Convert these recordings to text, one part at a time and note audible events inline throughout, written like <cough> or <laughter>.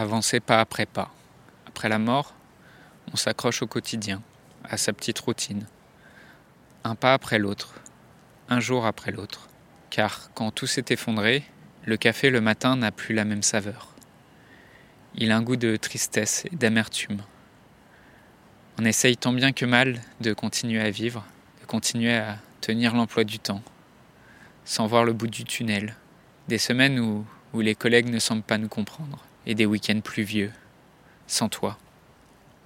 avancer pas après pas. Après la mort, on s'accroche au quotidien, à sa petite routine. Un pas après l'autre, un jour après l'autre. Car quand tout s'est effondré, le café le matin n'a plus la même saveur. Il a un goût de tristesse et d'amertume. On essaye tant bien que mal de continuer à vivre, de continuer à tenir l'emploi du temps, sans voir le bout du tunnel. Des semaines où, les collègues ne semblent pas nous comprendre, et des week-ends pluvieux, sans toi.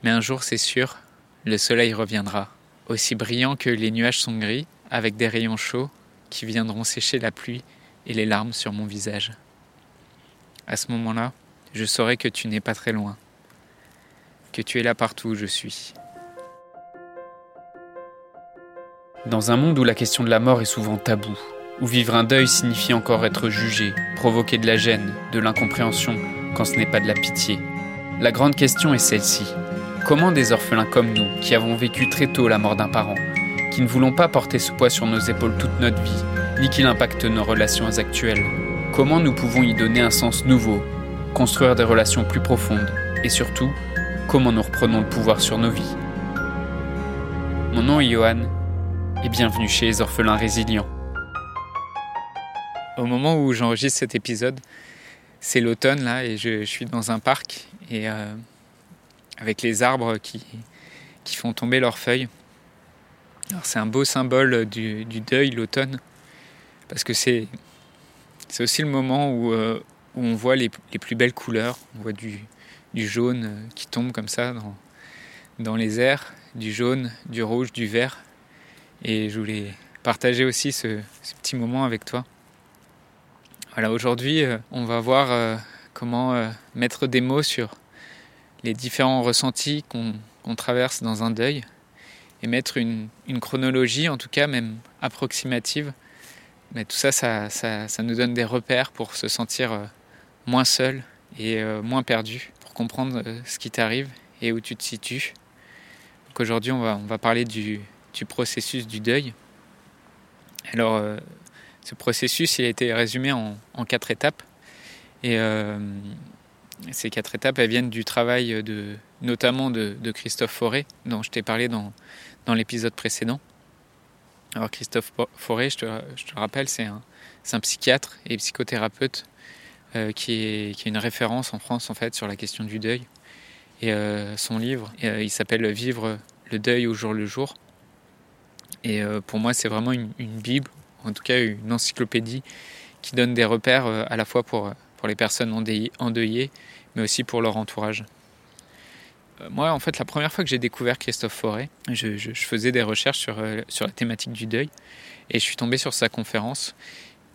Mais un jour, c'est sûr, le soleil reviendra, aussi brillant que les nuages sont gris, avec des rayons chauds qui viendront sécher la pluie et les larmes sur mon visage. À ce moment-là, je saurai que tu n'es pas très loin, que tu es là partout où je suis. Dans un monde où la question de la mort est souvent taboue, où vivre un deuil signifie encore être jugé, provoquer de la gêne, de l'incompréhension, quand ce n'est pas de la pitié, la grande question est celle-ci. Comment des orphelins comme nous, qui avons vécu très tôt la mort d'un parent, qui ne voulons pas porter ce poids sur nos épaules toute notre vie, ni qu'il impacte nos relations actuelles, comment nous pouvons y donner un sens nouveau, construire des relations plus profondes, et surtout, comment nous reprenons le pouvoir sur nos vies? Mon nom est Johan, et bienvenue chez les orphelins résilients. Au moment où j'enregistre cet épisode, c'est l'automne là, et je, suis dans un parc, et euh, avec les arbres qui, qui font tomber leurs feuilles. c'est un beau symbole du, deuil, l'automne, parce que c'est aussi le moment où, euh, où on voit les, les, plus belles couleurs. On voit du, du, jaune euh, qui tombe comme ça dans, dans les airs, du jaune, du rouge, du vert. Et je voulais partager aussi ce petit moment avec toi. Aujourd'hui, euh, on va voir comment mettre des mots sur les différents ressentis qu'on traverse dans un deuil et mettre une, chronologie, en tout cas même approximative. Mais tout ça ça, nous donne des repères pour se sentir euh, moins seul et euh, moins perdu, pour comprendre euh, ce qui t'arrive et où tu te situes. Aujourd'hui, on va, on va parler du, du processus du deuil. Alors, ce processus, il a été résumé en, quatre étapes. Et ces quatre étapes, elles viennent du travail de, notamment de, Christophe Forêt, dont je t'ai parlé dans, dans l'épisode précédent. Alors Christophe Forêt, je te, je te rappelle, c'est un, un, psychiatre et psychothérapeute euh, qui, est, qui, est, une référence en France en fait sur la question du deuil. Et euh, son livre, euh, il s'appelle Vivre le deuil au jour le jour. Et pour moi, c'est vraiment une, bible, en tout cas une encyclopédie qui donne des repères à la fois pour pour les personnes endeuillées, mais aussi pour leur entourage. Euh, moi, en fait, la première fois que j'ai découvert Christophe Forêt, je, faisais des recherches sur, euh, sur la thématique du deuil et je suis tombé sur sa conférence.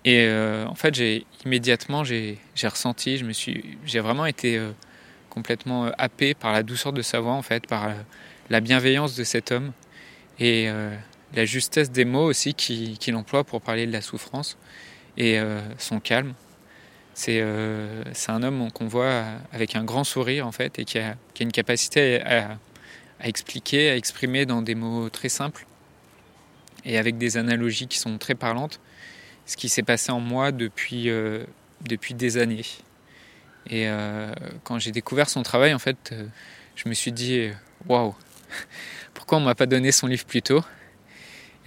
Et euh, en fait, j'ai immédiatement j'ai ressenti, je me suis, j'ai vraiment été complètement happé par la douceur de sa voix, en fait, par la bienveillance de cet homme et la justesse des mots aussi qu'il emploie pour parler de la souffrance et son calme. Euh, c'est un homme qu'on voit avec un grand sourire en fait et qui a, une capacité à, expliquer, à exprimer dans des mots très simples et avec des analogies qui sont très parlantes ce qui s'est passé en moi depuis, euh, des années. Et euh, quand j'ai découvert son travail, en fait, je me suis dit waouh, pourquoi on m'a pas donné son livre plus tôt?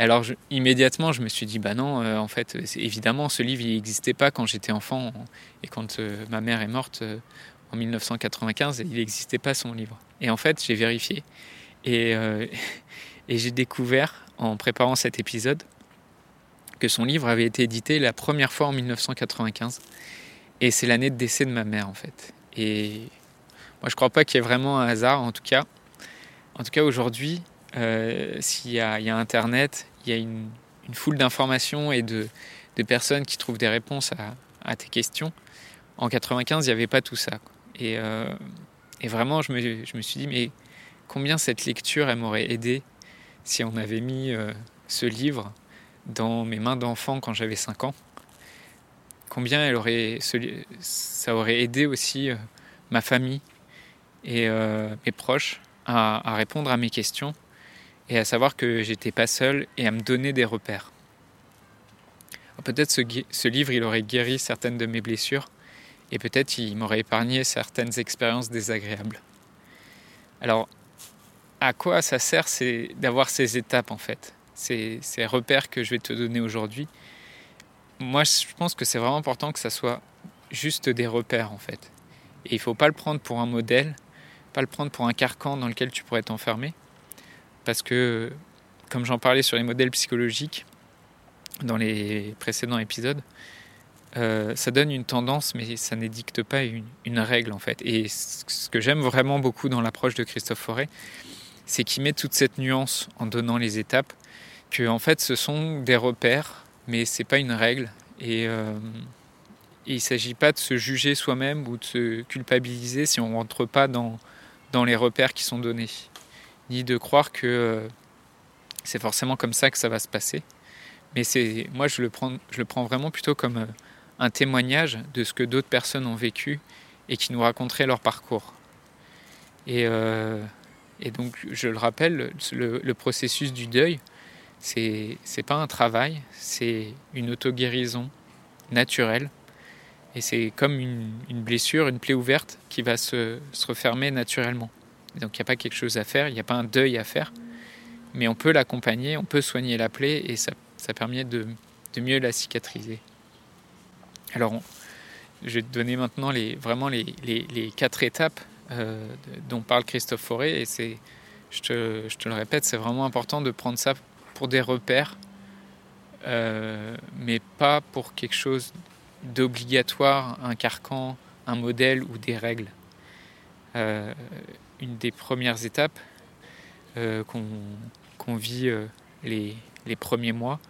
Alors immédiatement, je me suis dit, bah non, euh, en fait, évidemment, ce livre, il n'existait pas quand j'étais enfant et quand euh, ma mère est morte euh, en 1995, il n'existait pas son livre. Et en fait, j'ai vérifié <laughs> et, j'ai découvert, en préparant cet épisode, que son livre avait été édité la première fois en 1995. Et c'est l'année de décès de ma mère, en fait. Et moi, je ne crois pas qu'il y ait vraiment un hasard, en tout cas. En tout cas, aujourd'hui, s'il y, a Internet, il y a une, foule d'informations et de, personnes qui trouvent des réponses à, tes questions. En 95, il n'y avait pas tout ça. Euh, et, vraiment, je me, suis dit, mais combien cette lecture, elle m'aurait aidé si on avait mis euh, ce livre dans mes mains d'enfant quand j'avais 5 ans? Combien elle aurait, ça aurait aidé aussi ma famille et mes proches à répondre à mes questions? Et à savoir que j'étais pas seul et à me donner des repères. Peut-être ce, ce livre, il aurait guéri certaines de mes blessures et peut-être il m'aurait épargné certaines expériences désagréables. Alors, à quoi ça sert c'est d'avoir ces étapes en fait, ces, repères que je vais te donner aujourd'hui? Moi, je pense que c'est vraiment important que ça soit juste des repères en fait. Et il ne faut pas le prendre pour un modèle, pas le prendre pour un carcan dans lequel tu pourrais t'enfermer. Parce que, comme j'en parlais sur les modèles psychologiques dans les précédents épisodes, euh, ça donne une tendance, mais ça n'édicte pas une, règle en fait. Et ce que j'aime vraiment beaucoup dans l'approche de Christophe Forêt, c'est qu'il met toute cette nuance en donnant les étapes, que en fait ce sont des repères, mais c'est pas une règle. Et, euh, il ne s'agit pas de se juger soi-même ou de se culpabiliser si on ne rentre pas dans les repères qui sont donnés, ni de croire que euh, c'est forcément comme ça que ça va se passer. Mais c'est, moi, je le, prends, vraiment plutôt comme euh, un témoignage de ce que d'autres personnes ont vécu et qui nous raconteraient leur parcours. Et, euh, donc, je le rappelle, le, le processus du deuil, c'est, c'est pas un travail, c'est une auto-guérison naturelle et c'est comme une, blessure, une plaie ouverte qui va se, refermer naturellement. Donc il n'y a pas quelque chose à faire, il n'y a pas un deuil à faire, mais on peut l'accompagner, on peut soigner la plaie et ça, permet de, mieux la cicatriser. Alors je vais te donner maintenant les, vraiment les, quatre étapes euh, dont parle Christophe Forêt et c'est, je te, le répète, c'est vraiment important de prendre ça pour des repères, euh, mais pas pour quelque chose d'obligatoire, un carcan, un modèle ou des règles. Euh, une des premières étapes euh, qu'on vit euh, les, premiers mois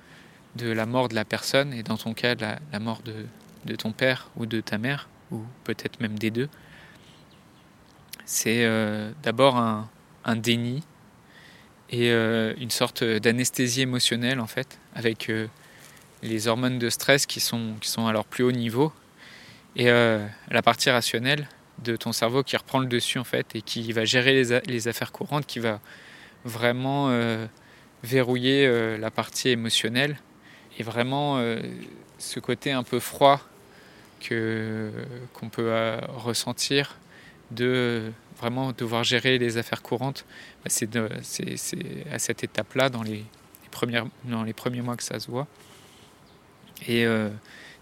de la mort de la personne, et dans ton cas, la, la mort de, ton père ou de ta mère, ou peut-être même des deux, c'est d'abord un, déni et une sorte d'anesthésie émotionnelle en fait, avec les hormones de stress qui sont, qui sont à leur plus haut niveau. Et euh, la partie rationnelle de ton cerveau qui reprend le dessus en fait et qui va gérer les, les affaires courantes, qui va vraiment euh, verrouiller euh, la partie émotionnelle et vraiment ce côté un peu froid que qu'on peut ressentir de vraiment devoir gérer les affaires courantes, bah, c'est à cette étape-là dans les, dans les premiers mois que ça se voit. Et euh,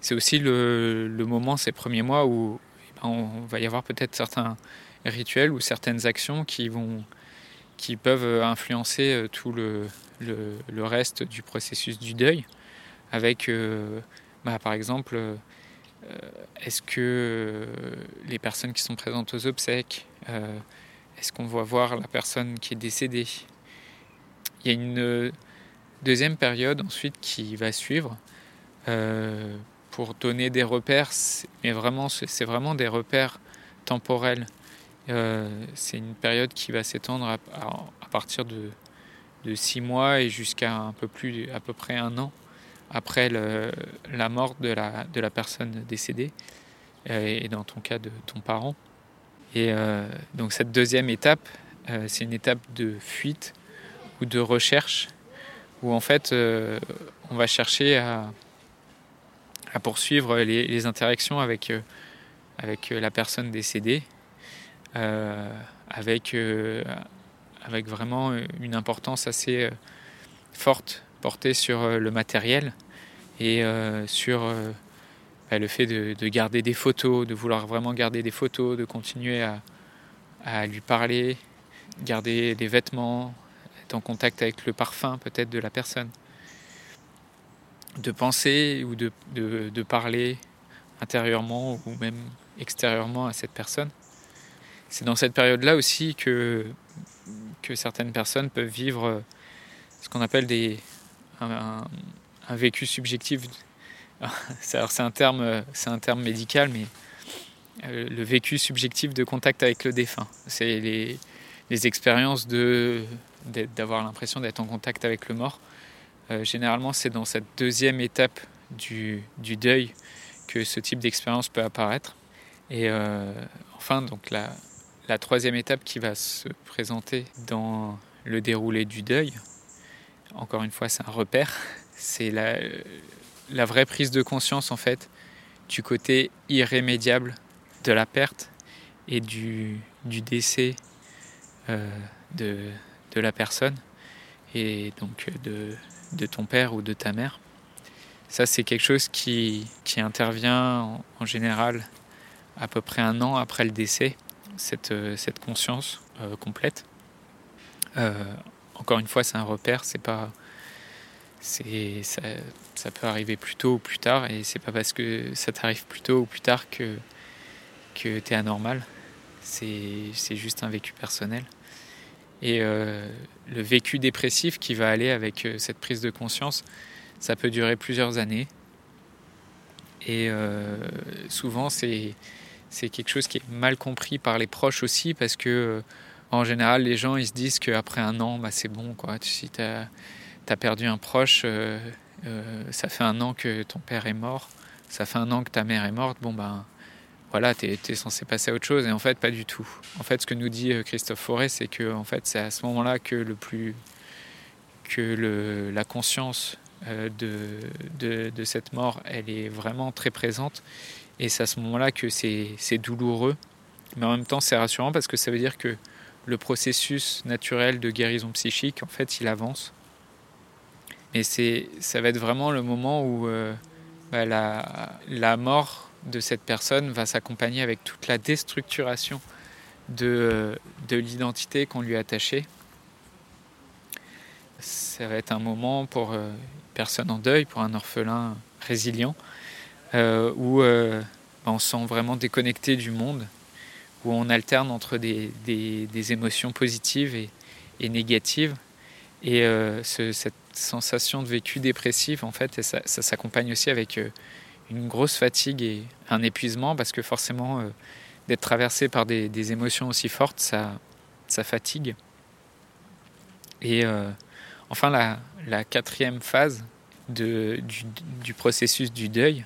c'est aussi le, moment, ces premiers mois, où on va y avoir peut-être certains rituels ou certaines actions qui, vont, qui peuvent influencer euh, tout le, reste du processus du deuil. Avec, euh, bah, par exemple, est-ce que les personnes qui sont présentes aux obsèques, est-ce qu'on va voir la personne qui est décédée? Il y a une deuxième période ensuite qui va suivre, euh, pour donner des repères, mais vraiment, c'est vraiment des repères temporels. Euh, c'est une période qui va s'étendre à, partir de, six mois et jusqu'à un peu plus, à peu près un an après la mort de la, personne décédée, euh, et dans ton cas de ton parent. Et donc cette deuxième étape, c'est une étape de fuite ou de recherche, où en fait on va chercher à, à poursuivre les, interactions avec, euh, avec euh, la personne décédée, euh, avec, avec vraiment une importance assez forte portée sur le matériel et sur bah, le fait de, garder des photos, de vouloir vraiment garder des photos, de continuer à, à lui parler, garder des vêtements, être en contact avec le parfum peut-être de la personne de penser ou de, de, parler intérieurement ou même extérieurement à cette personne. C'est dans cette période-là aussi que, que certaines personnes peuvent vivre ce qu'on appelle des, un, vécu subjectif. <laughs> C'est un, terme, un terme médical, mais euh, le vécu subjectif de contact avec le défunt. C'est les, les expériences d'avoir l'impression d'être en contact avec le mort euh, généralement, c'est dans cette deuxième étape du, deuil que ce type d'expérience peut apparaître. Et euh, enfin, donc la, troisième étape qui va se présenter dans le déroulé du deuil, encore une fois, c'est un repère, c'est la, vraie prise de conscience en fait du côté irrémédiable de la perte et du, décès de, de, la personne et donc de, de, ton père ou de ta mère. Ça, c'est quelque chose qui, intervient en, général à peu près un an après le décès, cette, cette conscience complète. encore une fois, c'est un repère, c'est pas c'est ça, ça, peut arriver plus tôt ou plus tard et c'est pas parce que ça t'arrive plus tôt ou plus tard que que tu es anormal c'est juste un vécu personnel et euh, le vécu dépressif qui va aller avec euh, cette prise de conscience ça peut durer plusieurs années. Et euh, souvent c'est quelque chose qui est mal compris par les proches aussi parce que en général les gens ils se disent qu'après un an bah, c'est bon quoi. Si tu as perdu un proche, ça fait un an que ton père est mort, ça fait un an que ta mère est morte, bon ben voilà, tu es, censé passer à autre chose, et en fait pas du tout. En fait, ce que nous dit euh, Christophe Forêt, c'est que en fait, c'est à ce moment-là que le plus que le, la conscience de, de, de, cette mort, elle est vraiment très présente, et c'est à ce moment-là que c'est douloureux, mais en même temps c'est rassurant parce que ça veut dire que le processus naturel de guérison psychique, en fait, il avance. C'est, ça va être vraiment le moment où euh, bah, la, la, mort de cette personne va s'accompagner avec toute la déstructuration de, de l'identité qu'on lui a attachée. Ça va être un moment pour euh, une personne en deuil, pour un orphelin résilient, euh, où bah, on se sent vraiment déconnecté du monde, où on alterne entre des, des, émotions positives et, et négatives. Et ce, cette sensation de vécu dépressif, en fait, et ça, s'accompagne aussi avec euh, une grosse fatigue et un épuisement, parce que forcément, euh, d'être traversé par des, émotions aussi fortes, ça, fatigue. Et euh, enfin, la, quatrième phase du, processus du deuil,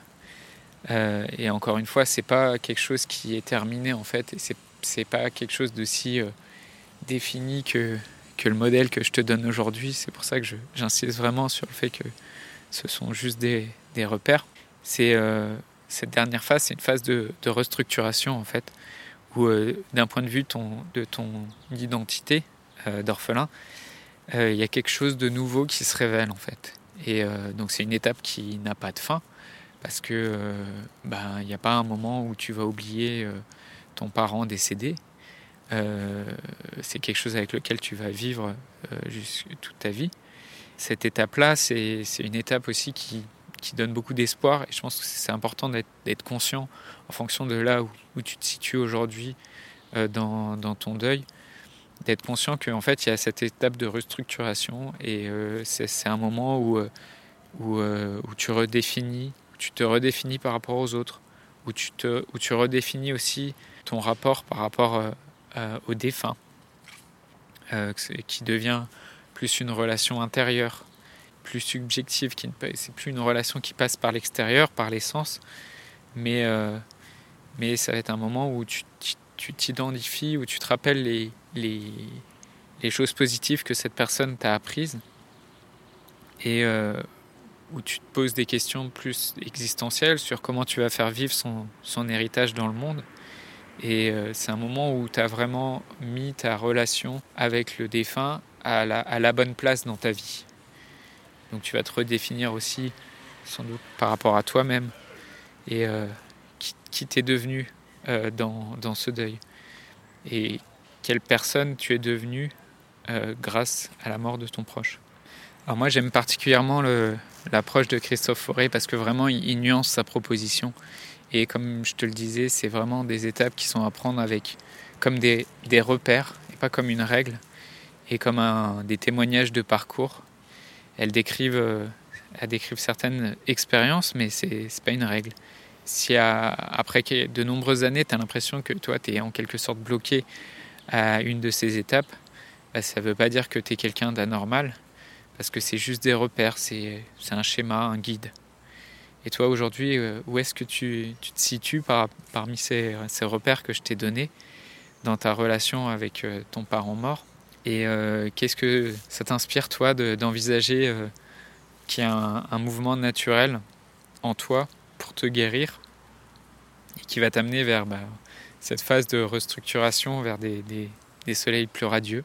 et encore une fois, c'est pas quelque chose qui est terminé en fait, et c'est, pas quelque chose de si défini que que le modèle que je te donne aujourd'hui. C'est pour ça que j'insiste vraiment sur le fait que ce sont juste des repères. C'est euh, cette dernière phase, c'est une phase de, restructuration en fait, où euh, d'un point de vue de ton identité euh, d'orphelin, il y a quelque chose de nouveau qui se révèle en fait. Et donc c'est une étape qui n'a pas de fin parce que ben il n'y a pas un moment où tu vas oublier ton parent décédé c'est quelque chose avec lequel tu vas vivre toute ta vie. Cette étape-là, c'est une étape aussi qui, qui donne beaucoup d'espoir. Et je pense que c'est important d'être conscient en fonction de là où, tu te situes aujourd'hui euh, dans, ton deuil, d'être conscient qu'en fait il y a cette étape de restructuration et c'est un moment où, où, où, tu redéfinis, tu te redéfinis par rapport aux autres, où tu, te, où tu redéfinis aussi ton rapport par rapport euh, au défunt, euh, qui devient plus une relation intérieure, plus subjective, qui c'est plus une relation qui passe par l'extérieur, par l'essence, mais, euh, mais ça va être un moment où tu t'identifies, où tu te rappelles les, les, les, choses positives que cette personne t'a apprises et où tu te poses des questions plus existentielles sur comment tu vas faire vivre son, son héritage dans le monde. Et euh, c'est un moment où tu as vraiment mis ta relation avec le défunt à la, à la, bonne place dans ta vie. Donc tu vas te redéfinir aussi, sans doute, par rapport à toi-même et euh, qui, t'es devenu euh, dans, dans, ce deuil. Et quelle personne tu es devenu grâce à la mort de ton proche. Alors moi j'aime particulièrement l'approche de Christophe Forêt parce que vraiment il nuance sa proposition et comme je te le disais, c'est vraiment des étapes qui sont à prendre avec comme des, repères et pas comme une règle et comme des témoignages de parcours. Elles décrivent, euh, elles décrivent certaines expériences, mais ce n'est pas une règle. Si après de nombreuses années, tu as l'impression que toi, tu es en quelque sorte bloqué à une de ces étapes, bah, ça ne veut pas dire que tu es quelqu'un d'anormal, parce que c'est juste des repères, c'est un schéma, un guide. Et toi, aujourd'hui, euh, où est-ce que tu, te situes par, parmi ces, ces, repères que je t'ai donnés dans ta relation avec euh, ton parent mort? Et euh, qu'est-ce que ça t'inspire, toi, d'envisager de, qu'il y a un, un, mouvement naturel en toi pour te guérir et qui va t'amener vers bah, cette phase de restructuration vers des, des, soleils plus radieux,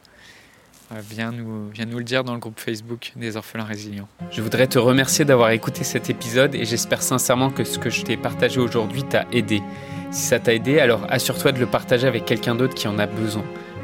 euh, viens nous, viens nous le dire dans le groupe Facebook des orphelins résilients. Je voudrais te remercier d'avoir écouté cet épisode et j'espère sincèrement que ce que je t'ai partagé aujourd'hui t'a aidé. Si ça t'a aidé, alors assure-toi de le partager avec quelqu'un d'autre qui en a besoin.